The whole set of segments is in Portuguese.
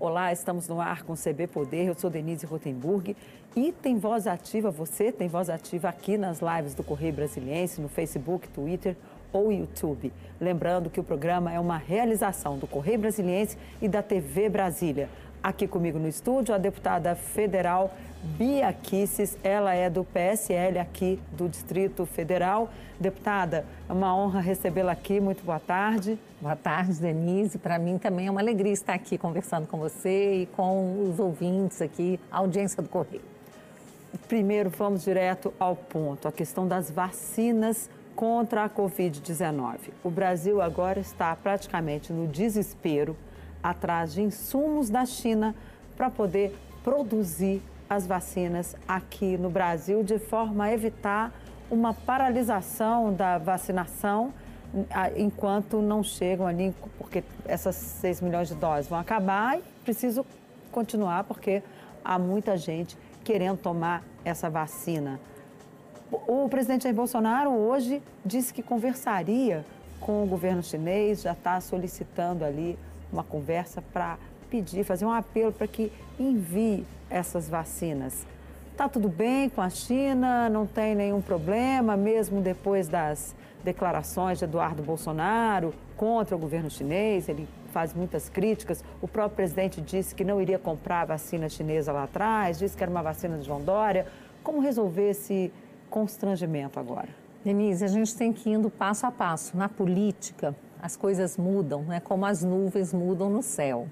Olá, estamos no ar com o CB Poder. Eu sou Denise Rotenburg e tem voz ativa, você tem voz ativa aqui nas lives do Correio Brasiliense, no Facebook, Twitter ou YouTube. Lembrando que o programa é uma realização do Correio Brasiliense e da TV Brasília. Aqui comigo no estúdio, a deputada federal Bia Kisses, ela é do PSL aqui do Distrito Federal. Deputada, é uma honra recebê-la aqui. Muito boa tarde. Boa tarde, Denise. Para mim também é uma alegria estar aqui conversando com você e com os ouvintes aqui, a audiência do Correio. Primeiro, vamos direto ao ponto, a questão das vacinas contra a Covid-19. O Brasil agora está praticamente no desespero atrás de insumos da China para poder produzir as vacinas aqui no Brasil, de forma a evitar uma paralisação da vacinação enquanto não chegam ali, porque essas 6 milhões de doses vão acabar e preciso continuar porque há muita gente querendo tomar essa vacina. O presidente Jair Bolsonaro hoje disse que conversaria com o governo chinês, já está solicitando ali uma conversa para pedir, fazer um apelo para que envie essas vacinas. Está tudo bem com a China, não tem nenhum problema, mesmo depois das declarações de Eduardo Bolsonaro contra o governo chinês, ele faz muitas críticas. O próprio presidente disse que não iria comprar a vacina chinesa lá atrás, disse que era uma vacina de João Dória. Como resolver esse constrangimento agora? Denise, a gente tem que ir indo passo a passo. Na política, as coisas mudam, né? como as nuvens mudam no céu.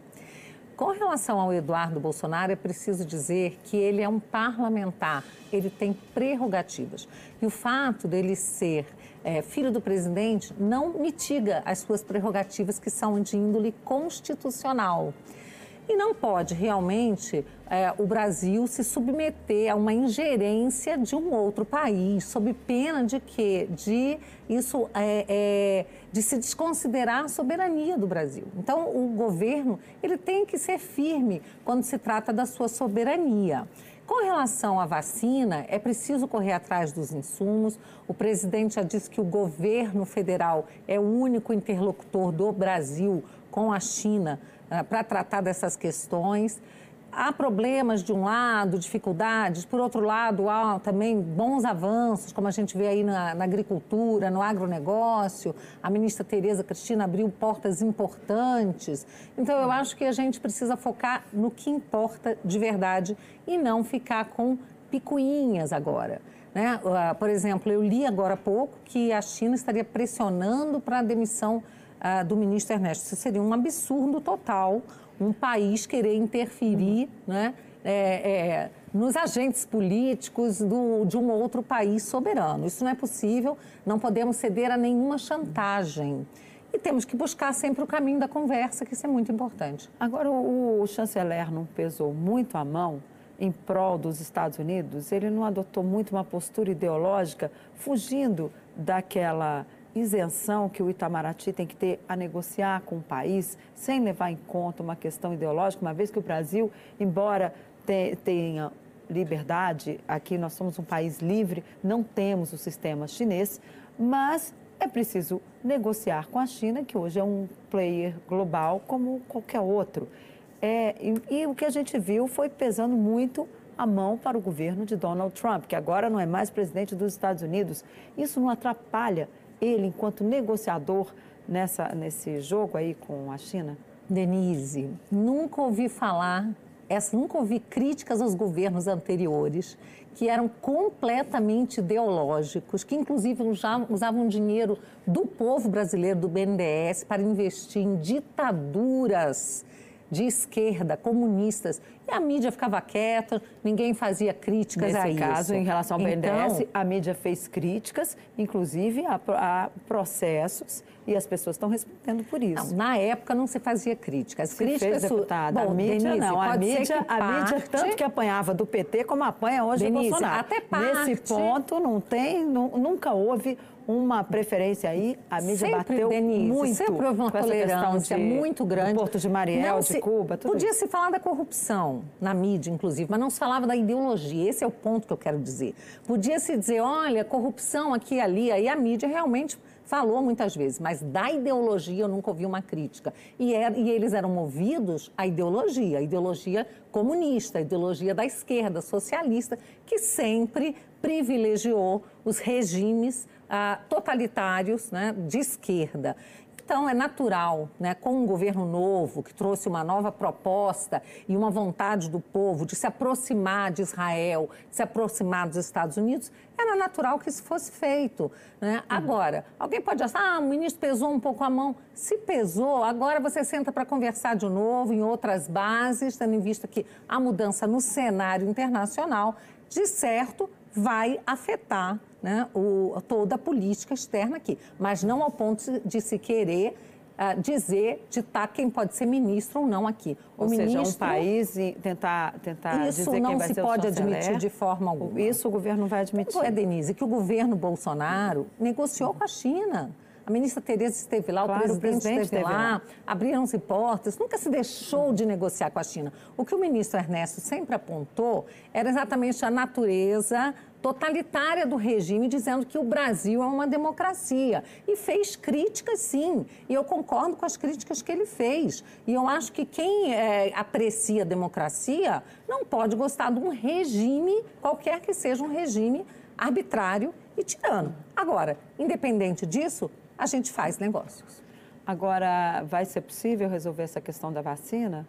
Com relação ao Eduardo Bolsonaro, é preciso dizer que ele é um parlamentar, ele tem prerrogativas. E o fato dele ser é, filho do presidente não mitiga as suas prerrogativas, que são de índole constitucional. E não pode realmente é, o Brasil se submeter a uma ingerência de um outro país, sob pena de que de isso é, é, de se desconsiderar a soberania do Brasil. Então, o governo ele tem que ser firme quando se trata da sua soberania. Com relação à vacina, é preciso correr atrás dos insumos. O presidente já disse que o governo federal é o único interlocutor do Brasil com a China para tratar dessas questões. Há problemas de um lado, dificuldades, por outro lado, há também bons avanços, como a gente vê aí na, na agricultura, no agronegócio. A ministra Tereza Cristina abriu portas importantes. Então, eu acho que a gente precisa focar no que importa de verdade e não ficar com picuinhas agora. Né? Ah, por exemplo, eu li agora há pouco que a China estaria pressionando para a demissão uh, do ministro Ernesto. Isso seria um absurdo total, um país querer interferir né, é, é, nos agentes políticos do, de um outro país soberano. Isso não é possível, não podemos ceder a nenhuma chantagem. E temos que buscar sempre o caminho da conversa, que isso é muito importante. Agora, o, o chanceler não pesou muito a mão em prol dos Estados Unidos? Ele não adotou muito uma postura ideológica, fugindo daquela isenção que o Itamaraty tem que ter a negociar com o país, sem levar em conta uma questão ideológica, uma vez que o Brasil, embora tenha liberdade, aqui nós somos um país livre, não temos o sistema chinês, mas é preciso negociar com a China, que hoje é um player global como qualquer outro. É, e, e o que a gente viu foi pesando muito a mão para o governo de Donald Trump, que agora não é mais presidente dos Estados Unidos. Isso não atrapalha ele, enquanto negociador nessa, nesse jogo aí com a China? Denise, nunca ouvi falar, essa, nunca ouvi críticas aos governos anteriores que eram completamente ideológicos, que inclusive usavam dinheiro do povo brasileiro, do BNDES, para investir em ditaduras de esquerda, comunistas. E a mídia ficava quieta, ninguém fazia críticas Nesse a isso. Caso, em relação ao BNDES, então, a mídia fez críticas, inclusive a, a processos, e as pessoas estão respondendo por isso. Não, na época não se fazia críticas. Se críticas, fez, deputada, Bom, a mídia Denise, não. A mídia, a mídia tanto que apanhava do PT como apanha hoje Denise, Bolsonaro. Até parte... Nesse ponto não tem, nunca houve uma preferência aí, a mídia sempre, bateu Denise, muito sempre houve uma tolerância de, muito grande. Do Porto de Mariel, Não de se, Cuba, tudo Podia isso. se falar da corrupção, na mídia, inclusive, mas não se falava da ideologia. Esse é o ponto que eu quero dizer. Podia se dizer, olha, corrupção aqui e ali, aí a mídia realmente falou muitas vezes, mas da ideologia eu nunca ouvi uma crítica. E, era, e eles eram movidos à ideologia, a ideologia comunista, a ideologia da esquerda, socialista, que sempre privilegiou os regimes ah, totalitários né, de esquerda. Então, é natural, né, com um governo novo, que trouxe uma nova proposta e uma vontade do povo de se aproximar de Israel, de se aproximar dos Estados Unidos, era natural que isso fosse feito. Né? Uhum. Agora, alguém pode achar, ah, o ministro pesou um pouco a mão. Se pesou, agora você senta para conversar de novo em outras bases, tendo em vista que a mudança no cenário internacional, de certo, vai afetar né, o, toda a política externa aqui, mas não ao ponto de se querer uh, dizer, ditar quem pode ser ministro ou não aqui. O ou ministro, seja, um país e tentar, tentar isso dizer não se pode admitir de forma alguma. Isso o governo vai admitir. É, Denise, que o governo Bolsonaro negociou com a China. A ministra Tereza esteve lá, claro, o presidente, o presidente esteve, lá, lá. abriram-se portas, nunca se deixou de negociar com a China. O que o ministro Ernesto sempre apontou era exatamente a natureza totalitária do regime, dizendo que o Brasil é uma democracia. E fez críticas, sim. E eu concordo com as críticas que ele fez. E eu acho que quem é, aprecia a democracia não pode gostar de um regime, qualquer que seja um regime arbitrário e tirano. Agora, independente disso, a gente faz negócios. Agora, vai ser possível resolver essa questão da vacina?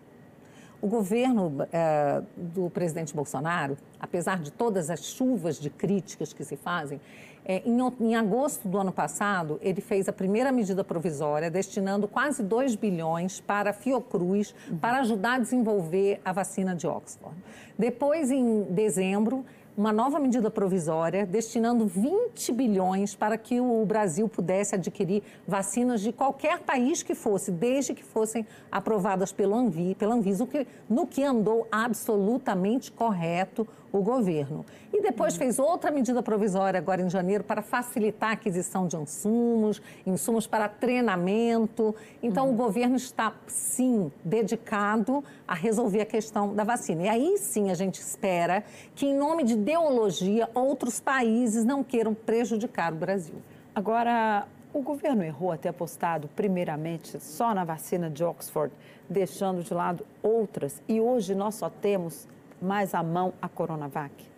O governo é, do presidente Bolsonaro, apesar de todas as chuvas de críticas que se fazem, é, em, em, agosto do ano passado, ele fez a primeira medida provisória, destinando quase 2 bilhões para a Fiocruz, uhum. para ajudar a desenvolver a vacina de Oxford. Depois, em dezembro, uma nova medida provisória destinando 20 bilhões para que o Brasil pudesse adquirir vacinas de qualquer país que fosse, desde que fossem aprovadas pelo Anvi, pela Anvisa, no que andou absolutamente correto o governo. E depois fez outra medida provisória agora em janeiro para facilitar a aquisição de insumos, insumos para treinamento. Então uhum. o governo está sim dedicado a resolver a questão da vacina. E aí sim a gente espera que em nome de ideologia outros países não queiram prejudicar o Brasil. Agora, o governo errou a ter apostado primeiramente só na vacina de Oxford, deixando de lado outras, e hoje nós só temos mais à mão a Coronavac?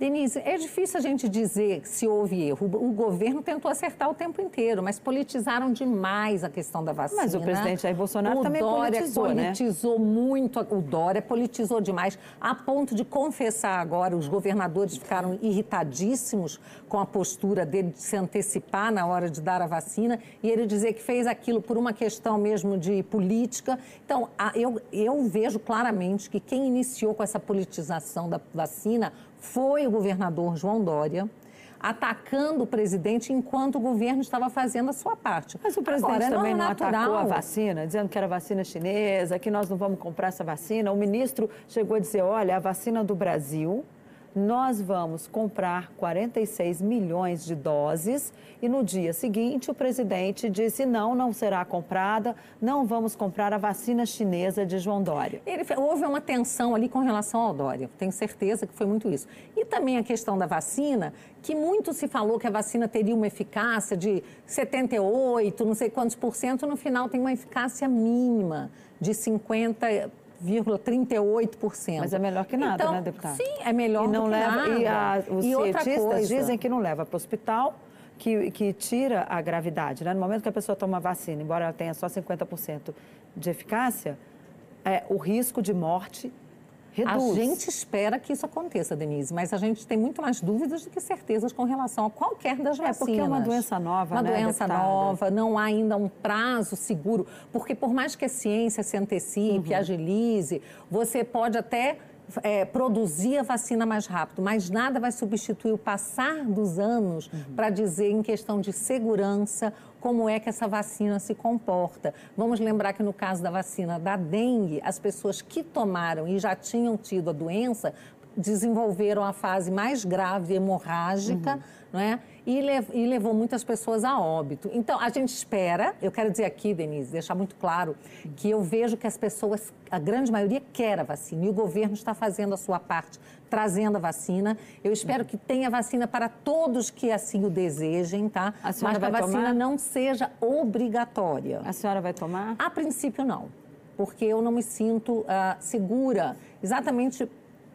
Denise, é difícil a gente dizer se houve erro. O governo tentou acertar o tempo inteiro, mas politizaram demais a questão da vacina. Mas o presidente Jair Bolsonaro o também Dória politizou, politizou né? muito. O Dória politizou demais, a ponto de confessar agora, os governadores ficaram irritadíssimos com a postura dele de se antecipar na hora de dar a vacina e ele dizer que fez aquilo por uma questão mesmo de política. Então, eu, eu vejo claramente que quem iniciou com essa politização da vacina foi o governador João Dória atacando o presidente enquanto o governo estava fazendo a sua parte. Mas o presidente Agora, também não, é não atacou a vacina, dizendo que era vacina chinesa, que nós não vamos comprar essa vacina. O ministro chegou a dizer: olha, a vacina do Brasil nós vamos comprar 46 milhões de doses e no dia seguinte o presidente disse não, não será comprada, não vamos comprar a vacina chinesa de João Dória. Ele, houve uma tensão ali com relação ao Dória, tenho certeza que foi muito isso. E também a questão da vacina, que muito se falou que a vacina teria uma eficácia de 78, não sei quantos por cento, no final tem uma eficácia mínima de 50 0,38%. Mas é melhor que nada, então, né, deputada? Sim, é melhor e não que leva, nada. E a, os e cientistas dizem que não leva para o hospital, que, que tira a gravidade. Né? No momento que a pessoa toma vacina, embora ela tenha só 50% de eficácia, é, o risco de morte Reduz. A gente espera que isso aconteça, Denise, mas a gente tem muito mais dúvidas do que certezas com relação a qualquer das vacinas. É porque é uma doença nova, uma né, doença deputada? nova, não há ainda um prazo seguro, porque por mais que a ciência se antecipe, uhum. agilize, você pode até é, produzir a vacina mais rápido, mas nada vai substituir o passar dos anos uhum. para dizer em questão de segurança como é que essa vacina se comporta. Vamos lembrar que no caso da vacina da dengue, as pessoas que tomaram e já tinham tido a doença desenvolveram a fase mais grave, hemorrágica, uhum. não é? E, lev e, levou muitas pessoas a óbito. Então, a gente espera, eu quero dizer aqui, Denise, deixar muito claro, que eu vejo que as pessoas, a grande maioria, quer a vacina e o governo está fazendo a sua parte, trazendo a vacina. Eu espero que tenha vacina para todos que assim o desejem, tá? A Mas que a vacina tomar? não seja obrigatória. A senhora vai tomar? A princípio, não porque eu não me sinto uh, segura, exatamente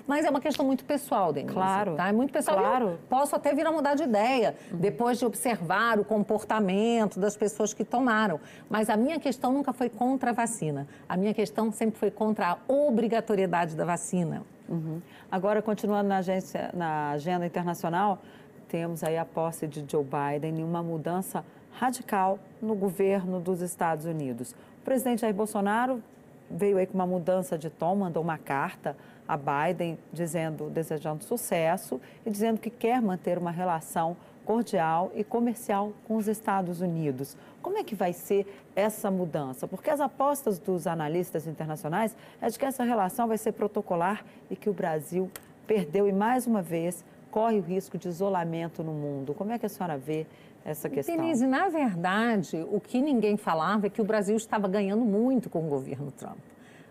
mas é uma questão muito pessoal, Denise. Claro. Tá? É muito pessoal. Claro. Posso até vir a mudar de ideia, uhum. depois de observar o comportamento das pessoas que tomaram. Mas a minha questão nunca foi contra a vacina. A minha questão sempre foi contra a obrigatoriedade da vacina. Uhum. Agora, continuando na, agência, na agenda internacional, temos aí a posse de Joe Biden e uma mudança radical no governo dos Estados Unidos. O presidente Jair Bolsonaro veio aí com uma mudança de tom, mandou uma carta a Biden dizendo, desejando sucesso e dizendo que quer manter uma relação cordial e comercial com os Estados Unidos. Como é que vai ser essa mudança? Porque as apostas dos analistas internacionais é de que essa relação vai ser protocolar e que o Brasil perdeu e mais uma vez corre o risco de isolamento no mundo. Como é que a senhora vê essa questão? Denise, na verdade, o que ninguém falava é que o Brasil estava ganhando muito com o governo Trump.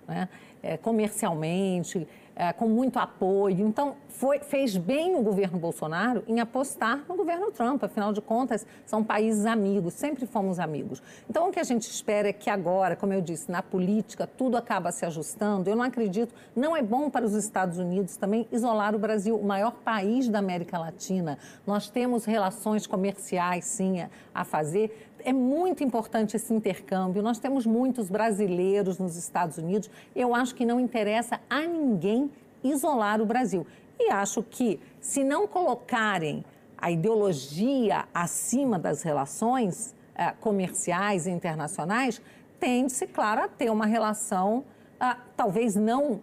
Né? É, comercialmente, é, com muito apoio. Então, foi, fez bem o governo Bolsonaro em apostar no governo Trump. Afinal de contas, são países amigos, sempre fomos amigos. Então, o que a gente espera é que agora, como eu disse, na política, tudo acaba se ajustando. Eu não acredito, não é bom para os Estados Unidos também isolar o Brasil, o maior país da América Latina. Nós temos relações comerciais, sim, a fazer é muito importante esse intercâmbio. Nós temos muitos brasileiros nos Estados Unidos. Eu acho que não interessa a ninguém isolar o Brasil. E acho que, se não colocarem a ideologia acima das relações eh, comerciais e internacionais, tende-se, claro, a ter uma relação ah, talvez não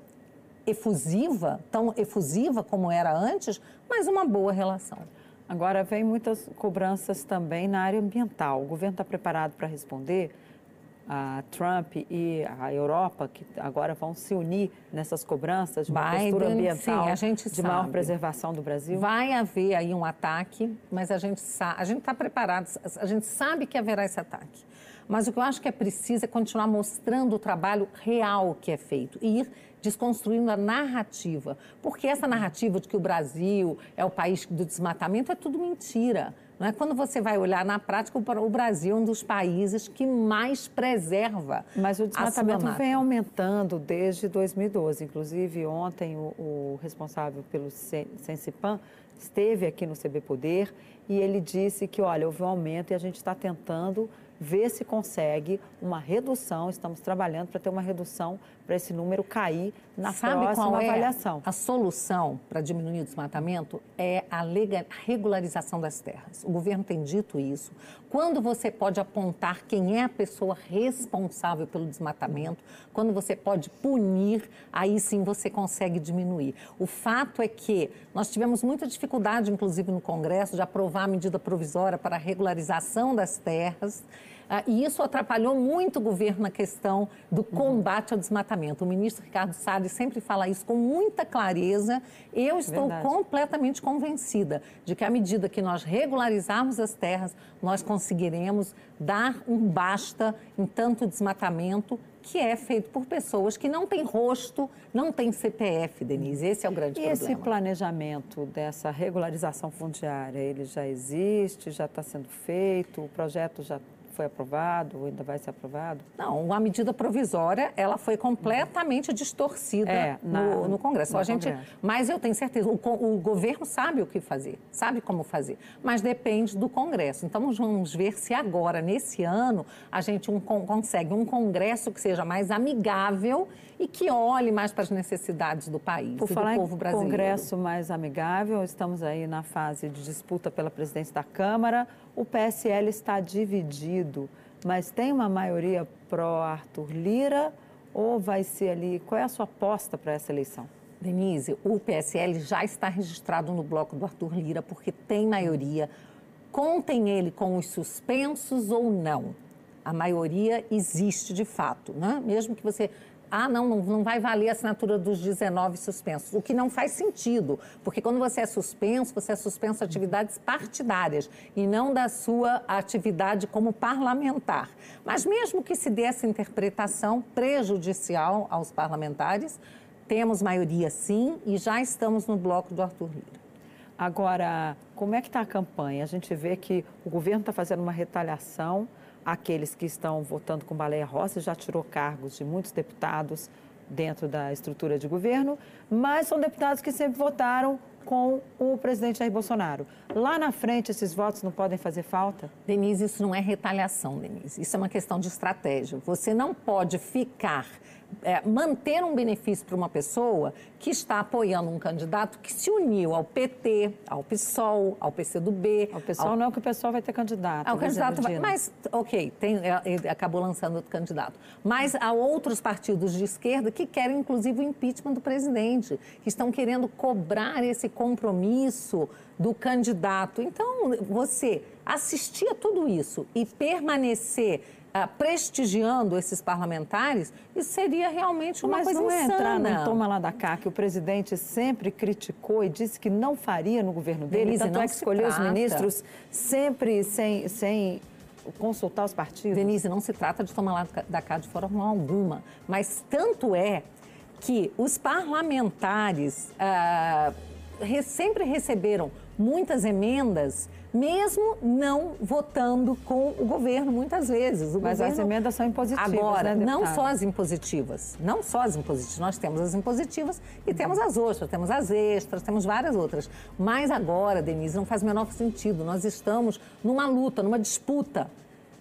efusiva, tão efusiva como era antes, mas uma boa relação. Agora, vem muitas cobranças também na área ambiental. O governo está preparado para responder? A Trump e a Europa, que agora vão se unir nessas cobranças de uma Biden, postura ambiental sim, a gente de sabe. maior preservação do Brasil? Vai haver aí um ataque, mas a gente a gente está preparado, a gente sabe que haverá esse ataque. Mas o que eu acho que é preciso é continuar mostrando o trabalho real que é feito e ir desconstruindo a narrativa. Porque essa narrativa de que o Brasil é o país do desmatamento é tudo mentira. Não é? Quando você vai olhar na prática, o Brasil é um dos países que mais preserva. Mas o desmatamento vem aumentando desde 2012. Inclusive, ontem o, o responsável pelo Sensipan esteve aqui no CB Poder e ele disse que, olha, houve um aumento e a gente está tentando ver se consegue uma redução. Estamos trabalhando para ter uma redução para esse número cair na Sabe próxima qual é avaliação. A solução para diminuir o desmatamento é a regularização das terras. O governo tem dito isso. Quando você pode apontar quem é a pessoa responsável pelo desmatamento, quando você pode punir, aí sim você consegue diminuir. O fato é que nós tivemos muita dificuldade, inclusive no Congresso, de aprovar a medida provisória para a regularização das terras. Ah, e isso atrapalhou muito o governo na questão do combate ao desmatamento. O ministro Ricardo Salles sempre fala isso com muita clareza. Eu estou Verdade. completamente convencida de que à medida que nós regularizarmos as terras, nós conseguiremos dar um basta em tanto desmatamento que é feito por pessoas que não têm rosto, não têm CPF, Denise. Esse é o grande e problema. E esse planejamento dessa regularização fundiária, ele já existe, já está sendo feito, o projeto já foi aprovado ou ainda vai ser aprovado? Não, a medida provisória ela foi completamente distorcida é, na, no, no, Congresso. a gente, Congresso. Mas eu tenho certeza, o, o, governo sabe o que fazer, sabe como fazer, mas depende do Congresso. Então vamos ver se agora, nesse ano, a gente um, consegue um Congresso que seja mais amigável e que olhe mais para as necessidades do país Por e falar do povo brasileiro. Congresso mais amigável, estamos aí na fase de disputa pela presidência da Câmara. O PSL está dividido, mas tem uma maioria pró-Arthur Lira ou vai ser ali? Qual é a sua aposta para essa eleição? Denise, o PSL já está registrado no bloco do Arthur Lira porque tem maioria. Contem ele com os suspensos ou não. A maioria existe de fato, né? Mesmo que você ah, não, não, não vai valer a assinatura dos 19 suspensos, o que não faz sentido, porque quando você é suspenso, você é suspenso de atividades partidárias e não da sua atividade como parlamentar. Mas mesmo que se dê essa interpretação prejudicial aos parlamentares, temos maioria sim e já estamos no bloco do Arthur Lira. Agora, como é que está a campanha? A gente vê que o governo está fazendo uma retaliação àqueles que estão votando com baleia roça, já tirou cargos de muitos deputados dentro da estrutura de governo, mas são deputados que sempre votaram com o presidente Jair Bolsonaro. Lá na frente, esses votos não podem fazer falta? Denise, isso não é retaliação, Denise. Isso é uma questão de estratégia. Você não pode ficar é, manter um benefício para uma pessoa que está apoiando um candidato que se uniu ao PT, ao PSOL, ao PCdoB. Ao PSOL ao... não, que o PSOL vai ter candidato. Ao candidato vai... Mas, ok, tem, é, ele acabou lançando outro candidato. Mas há outros partidos de esquerda que querem, inclusive, o impeachment do presidente, que estão querendo cobrar esse compromisso do candidato. Então, você assistir a tudo isso e permanecer uh, prestigiando esses parlamentares, isso seria realmente uma Mas coisa não insana. é entrar no toma lá da cá, que o presidente sempre criticou e disse que não faria no governo dele, Denise, tanto é que escolheu trata. os ministros sempre sem, sem consultar os partidos. Denise, não se trata de tomar lá da cá de forma alguma, mas tanto é que os parlamentares uh, sempre receberam muitas emendas mesmo não votando com o governo muitas vezes. O Mas governo... as emendas são impositivas, Agora, né, não só as impositivas, não só as impositivas, nós temos as impositivas e temos as outras, temos as extras, temos várias outras. Mas agora, Denise, não faz o menor sentido, nós estamos numa luta, numa disputa.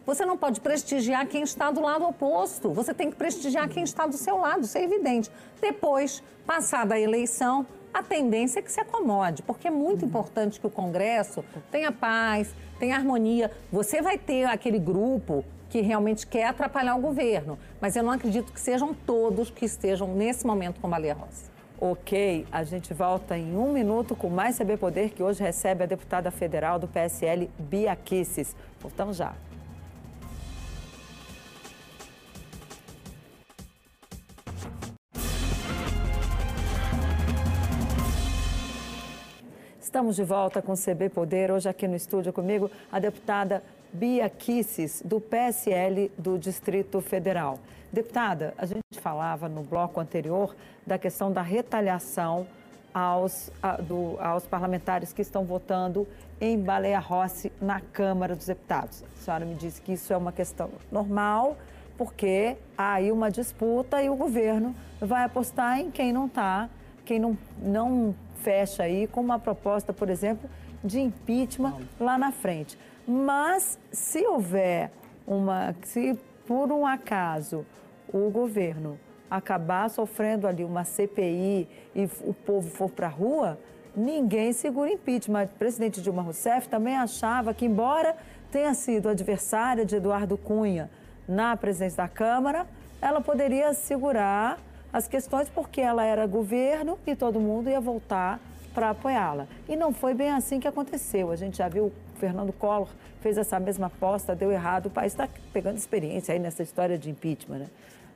Você não pode prestigiar quem está do lado oposto, você tem que prestigiar quem está do seu lado, isso é evidente. Depois, passada a eleição, a tendência é que se acomode, porque é muito importante que o Congresso tenha paz, tenha harmonia. Você vai ter aquele grupo que realmente quer atrapalhar o governo, mas eu não acredito que sejam todos que estejam nesse momento com Baleia Rosa. Ok, a gente volta em um minuto com mais CB Poder, que hoje recebe a deputada federal do PSL, Bia Kisses. Voltamos já. Estamos de volta com o CB Poder. Hoje aqui no estúdio comigo a deputada Bia Kisses, do PSL do Distrito Federal. Deputada, a gente falava no bloco anterior da questão da retaliação aos, a, do, aos parlamentares que estão votando em Baleia Rossi na Câmara dos Deputados. A senhora me disse que isso é uma questão normal, porque há aí uma disputa e o governo vai apostar em quem não está, quem não, não fecha aí com uma proposta, por exemplo, de impeachment lá na frente. Mas se houver uma, se por um acaso o governo acabar sofrendo ali uma CPI e o povo for para a rua, ninguém segura impeachment. O presidente Dilma Rousseff também achava que, embora tenha sido adversária de Eduardo Cunha na presidência da Câmara, ela poderia segurar as questões porque ela era governo e todo mundo ia voltar para apoiá-la. E não foi bem assim que aconteceu. A gente já viu o Fernando Collor fez essa mesma aposta, deu errado. O país está pegando experiência aí nessa história de impeachment, né?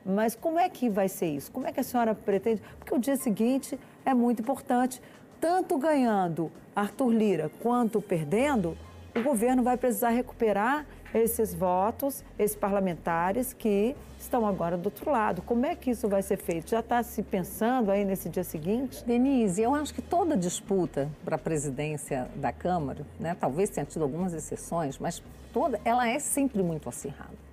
Mas como é que vai ser isso? Como é que a senhora pretende? Porque o dia seguinte é muito importante. Tanto ganhando Arthur Lira quanto perdendo, o governo vai precisar recuperar esses votos, esses parlamentares que estão agora do outro lado. Como é que isso vai ser feito? Já está se pensando aí nesse dia seguinte? Denise, eu acho que toda disputa para a presidência da Câmara, né, talvez tenha tido algumas exceções, mas toda, ela é sempre muito acirrada.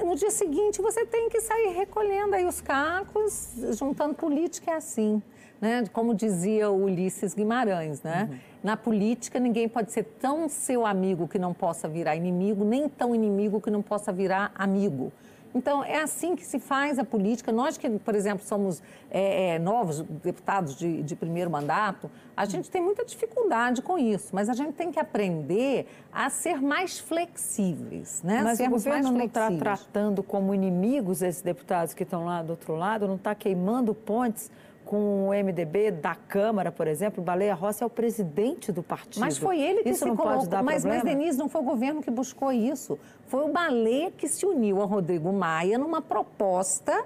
E no dia seguinte você tem que sair recolhendo aí os cacos, juntando política é assim. Né? Como dizia o Ulisses Guimarães, né? Uhum. Na política, ninguém pode ser tão seu amigo que não possa virar inimigo, nem tão inimigo que não possa virar amigo. Então, é assim que se faz a política. Nós que, por exemplo, somos é, é, novos deputados de, de, primeiro mandato, a gente tem muita dificuldade com isso, mas a gente tem que aprender a ser mais flexíveis. Né? Mas Sermos o governo não está tratando como inimigos esses deputados que estão lá do outro lado, não está queimando pontes com o MDB da Câmara, por exemplo, Baleia Rossi é o presidente do partido. Mas foi ele que isso se não colocou. Pode dar mas, problema? mas, Denise, não foi o governo que buscou isso. Foi o Baleia que se uniu a Rodrigo Maia numa proposta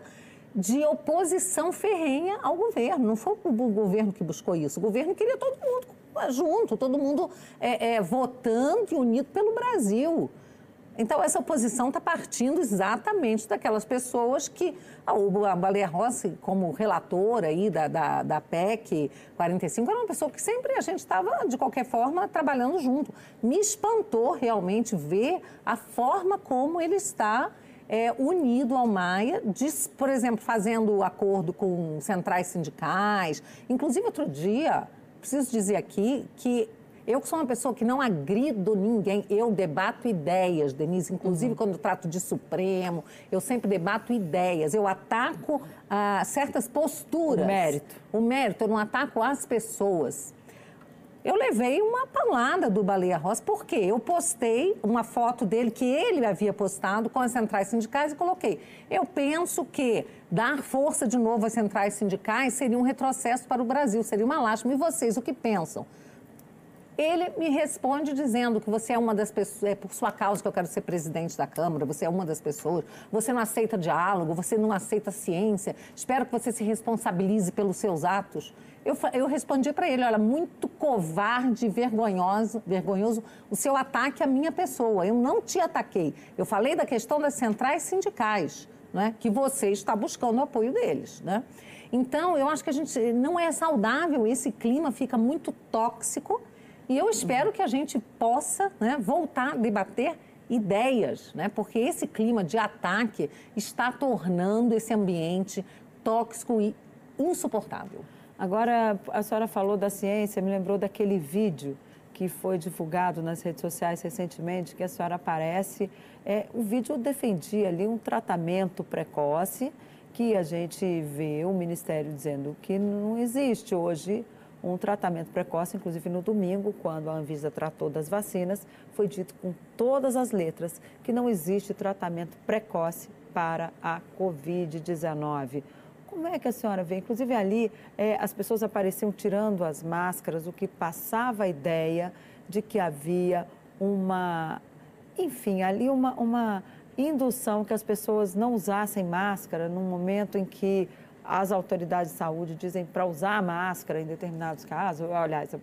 de oposição ferrenha ao governo. Não foi o governo que buscou isso. O governo queria todo mundo junto, todo mundo é, é, votando e unido pelo Brasil. Então, essa oposição está partindo exatamente daquelas pessoas que a Baleia Rossi, como relatora aí da, da, da PEC 45, era uma pessoa que sempre a gente estava, de qualquer forma, trabalhando junto. Me espantou realmente ver a forma como ele está é, unido ao Maia, por exemplo, fazendo acordo com centrais sindicais. Inclusive, outro dia, preciso dizer aqui que eu sou uma pessoa que não agrido ninguém, eu debato ideias, Denise. Inclusive, uhum. quando eu trato de Supremo, eu sempre debato ideias. Eu ataco ah, certas posturas. O mérito. O mérito, eu não ataco as pessoas. Eu levei uma paulada do Baleia Rossi, porque eu postei uma foto dele que ele havia postado com as centrais sindicais e coloquei. Eu penso que dar força de novo às centrais sindicais seria um retrocesso para o Brasil, seria uma lástima. E vocês, o que pensam? Ele me responde dizendo que você é uma das pessoas, é por sua causa que eu quero ser presidente da Câmara, você é uma das pessoas, você não aceita diálogo, você não aceita ciência, espero que você se responsabilize pelos seus atos. Eu, eu respondi para ele, olha, muito covarde, vergonhoso, vergonhoso o seu ataque à minha pessoa. Eu não te ataquei. Eu falei da questão das centrais sindicais, né, que você está buscando o apoio deles. Né? Então, eu acho que a gente não é saudável, esse clima fica muito tóxico e eu espero que a gente possa né, voltar a debater ideias, né? porque esse clima de ataque está tornando esse ambiente tóxico e insuportável. Agora, a senhora falou da ciência, me lembrou daquele vídeo que foi divulgado nas redes sociais recentemente, que a senhora aparece. É, o vídeo defendia ali um tratamento precoce, que a gente vê o Ministério dizendo que não existe hoje um tratamento precoce, inclusive no domingo, quando a Anvisa tratou das vacinas, foi dito com todas as letras que não existe tratamento precoce para a Covid-19. Como é que a senhora vê? Inclusive ali é, as pessoas apareciam tirando as máscaras, o que passava a ideia de que havia uma, enfim, ali uma, uma indução que as pessoas não usassem máscara num momento em as autoridades de saúde dizem para usar a máscara em determinados casos. Aliás,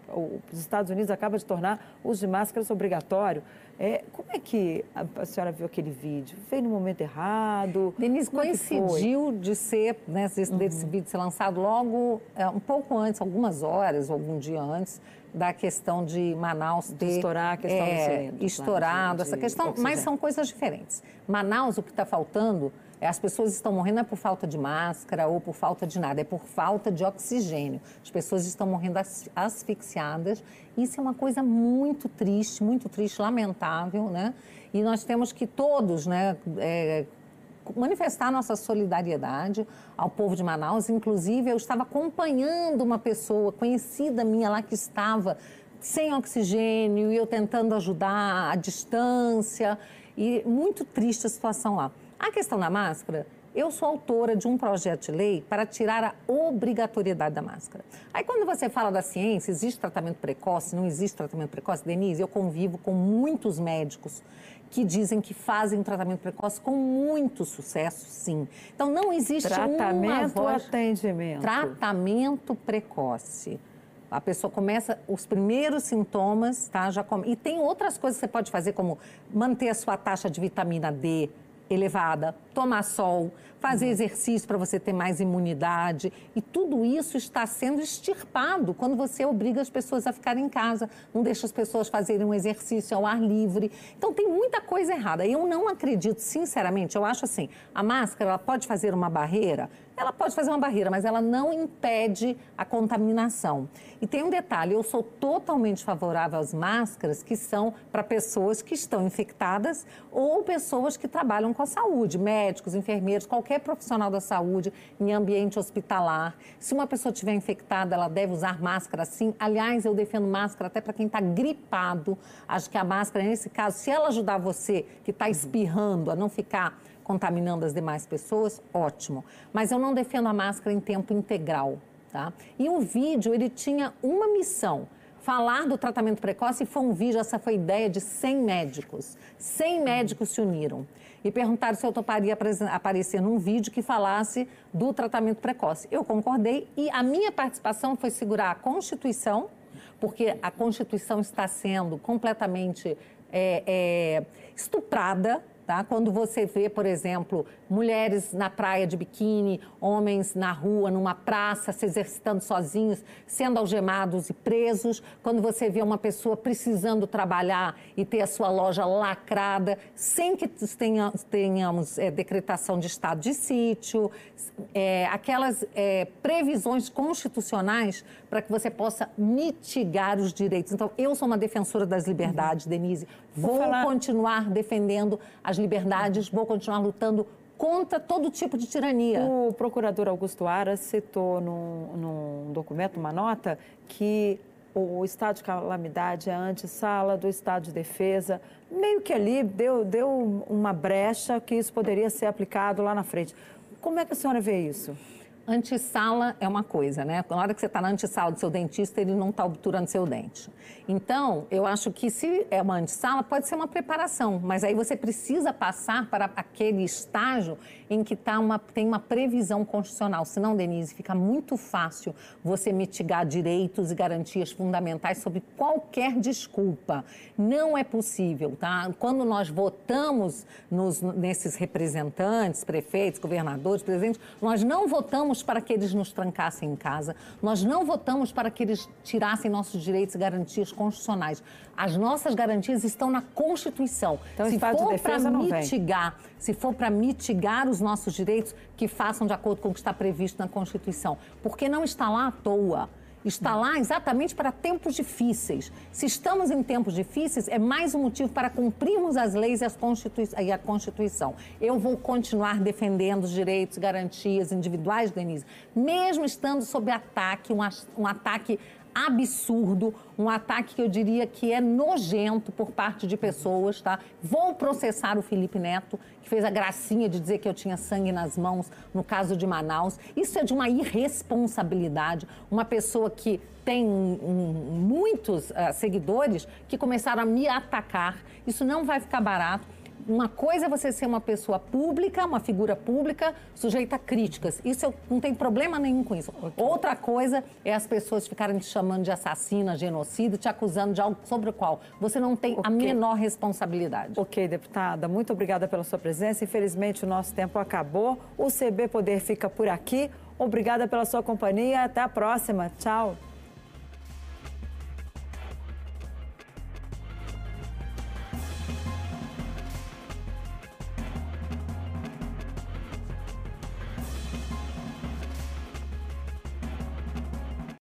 os Estados Unidos acaba de tornar o uso de máscaras obrigatório. É, como é que a, senhora viu aquele vídeo? Veio no momento errado? Denise, como é coincidiu é de ser, né, desse, uhum. desse vídeo ser lançado logo, é, um pouco antes, algumas horas, algum dia antes, da questão de Manaus ter... De estourar a questão é, do cilindro. Estourado, de, essa questão, mas são coisas diferentes. Manaus, o que está faltando as pessoas estão morrendo não é por falta de máscara ou por falta de nada, é por falta de oxigênio. As pessoas estão morrendo asfixiadas. Isso é uma coisa muito triste, muito triste, lamentável, né? E nós temos que todos, né, é, manifestar nossa solidariedade ao povo de Manaus. Inclusive, eu estava acompanhando uma pessoa conhecida minha lá que estava sem oxigênio e eu tentando ajudar à distância. E muito triste a situação lá. A questão da máscara, eu sou autora de um projeto de lei para tirar a obrigatoriedade da máscara. Aí, quando você fala da ciência, existe tratamento precoce, não existe tratamento precoce? Denise, eu convivo com muitos médicos que dizem que fazem tratamento precoce com muito sucesso, sim. Então, não existe tratamento ou atendimento? Tratamento precoce. A pessoa começa os primeiros sintomas, tá? Já come... E tem outras coisas que você pode fazer, como manter a sua taxa de vitamina D elevada, tomar sol, fazer uhum. exercício para você ter mais imunidade. E tudo isso está sendo extirpado quando você obriga as pessoas a ficarem em casa, não deixa as pessoas fazerem um exercício ao ar livre. Então tem muita coisa errada. Eu não acredito, sinceramente, eu acho assim, a máscara ela pode fazer uma barreira, ela pode fazer uma barreira, mas ela não impede a contaminação. E tem um detalhe: eu sou totalmente favorável às máscaras que são para pessoas que estão infectadas ou pessoas que trabalham com a saúde, médicos, enfermeiros, qualquer profissional da saúde em ambiente hospitalar. Se uma pessoa estiver infectada, ela deve usar máscara sim. Aliás, eu defendo máscara até para quem está gripado. Acho que a máscara, nesse caso, se ela ajudar você que está espirrando a não ficar contaminando as demais pessoas, ótimo. Mas eu não defendo a máscara em tempo integral, tá? E o vídeo, ele tinha uma missão, falar do tratamento precoce foi um vídeo, essa foi a ideia de 100 médicos. 100 médicos se uniram e perguntaram se eu toparia aparecer num vídeo que falasse do tratamento precoce. Eu concordei e a minha participação foi segurar a Constituição, porque a Constituição está sendo completamente é, é, estuprada Tá? Quando você vê, por exemplo, mulheres na praia de biquíni, homens na rua, numa praça, se exercitando sozinhos, sendo algemados e presos. Quando você vê uma pessoa precisando trabalhar e ter a sua loja lacrada, sem que tenhamos, é, decretação de estado de sítio, é, aquelas é, previsões constitucionais para que você possa mitigar os direitos. Então, eu sou uma defensora das liberdades, uhum. Denise. Vou, Vou falar... continuar defendendo as liberdades, vou continuar lutando contra todo tipo de tirania. O procurador Augusto Aras citou num, num documento, uma nota, que o estado de calamidade é a antessala do estado de defesa. Meio que ali deu, deu uma brecha que isso poderia ser aplicado lá na frente. Como é que a senhora vê isso? Antessala é uma coisa, né? Na hora que você está na antessala do seu dentista, ele não está obturando seu dente. Então, eu acho que se é uma antessala, pode ser uma preparação, mas aí você precisa passar para aquele estágio em que tá uma, tem uma previsão constitucional. Senão, Denise, fica muito fácil você mitigar direitos e garantias fundamentais sob qualquer desculpa. Não é possível, tá? Quando nós votamos nos, nesses representantes, prefeitos, governadores, presidentes, nós não votamos para que eles nos trancassem em casa, nós não votamos para que eles tirassem nossos direitos e garantias constitucionais. As nossas garantias estão na Constituição. Então, se for para mitigar, vem. se for para mitigar os nossos direitos, que façam de acordo com o que está previsto na Constituição, porque não está lá à toa. Está lá exatamente para tempos difíceis. Se estamos em tempos difíceis, é mais um motivo para cumprirmos as leis e, Constitui e a Constituição. Eu vou continuar defendendo os direitos garantias individuais, Denise, mesmo estando sob ataque, um, um ataque absurdo, um ataque que eu diria que é nojento por parte de pessoas, tá? Vou processar o Felipe Neto, que fez a gracinha de dizer que eu tinha sangue nas mãos no caso de Manaus. Isso é de uma irresponsabilidade. Uma pessoa que tem muitos uh, seguidores que começaram a me atacar. Isso não vai ficar barato uma coisa é você ser uma pessoa pública, uma figura pública, sujeita a críticas. Isso eu, não tem problema nenhum com isso. Okay. Outra coisa é as pessoas ficarem te chamando de assassina, genocida, te acusando de algo sobre o qual você não tem okay. a menor responsabilidade. Ok, deputada. Muito obrigada pela sua presença. Infelizmente, o nosso tempo acabou. O CB Poder fica por aqui. Obrigada pela sua companhia. Até a próxima. Tchau.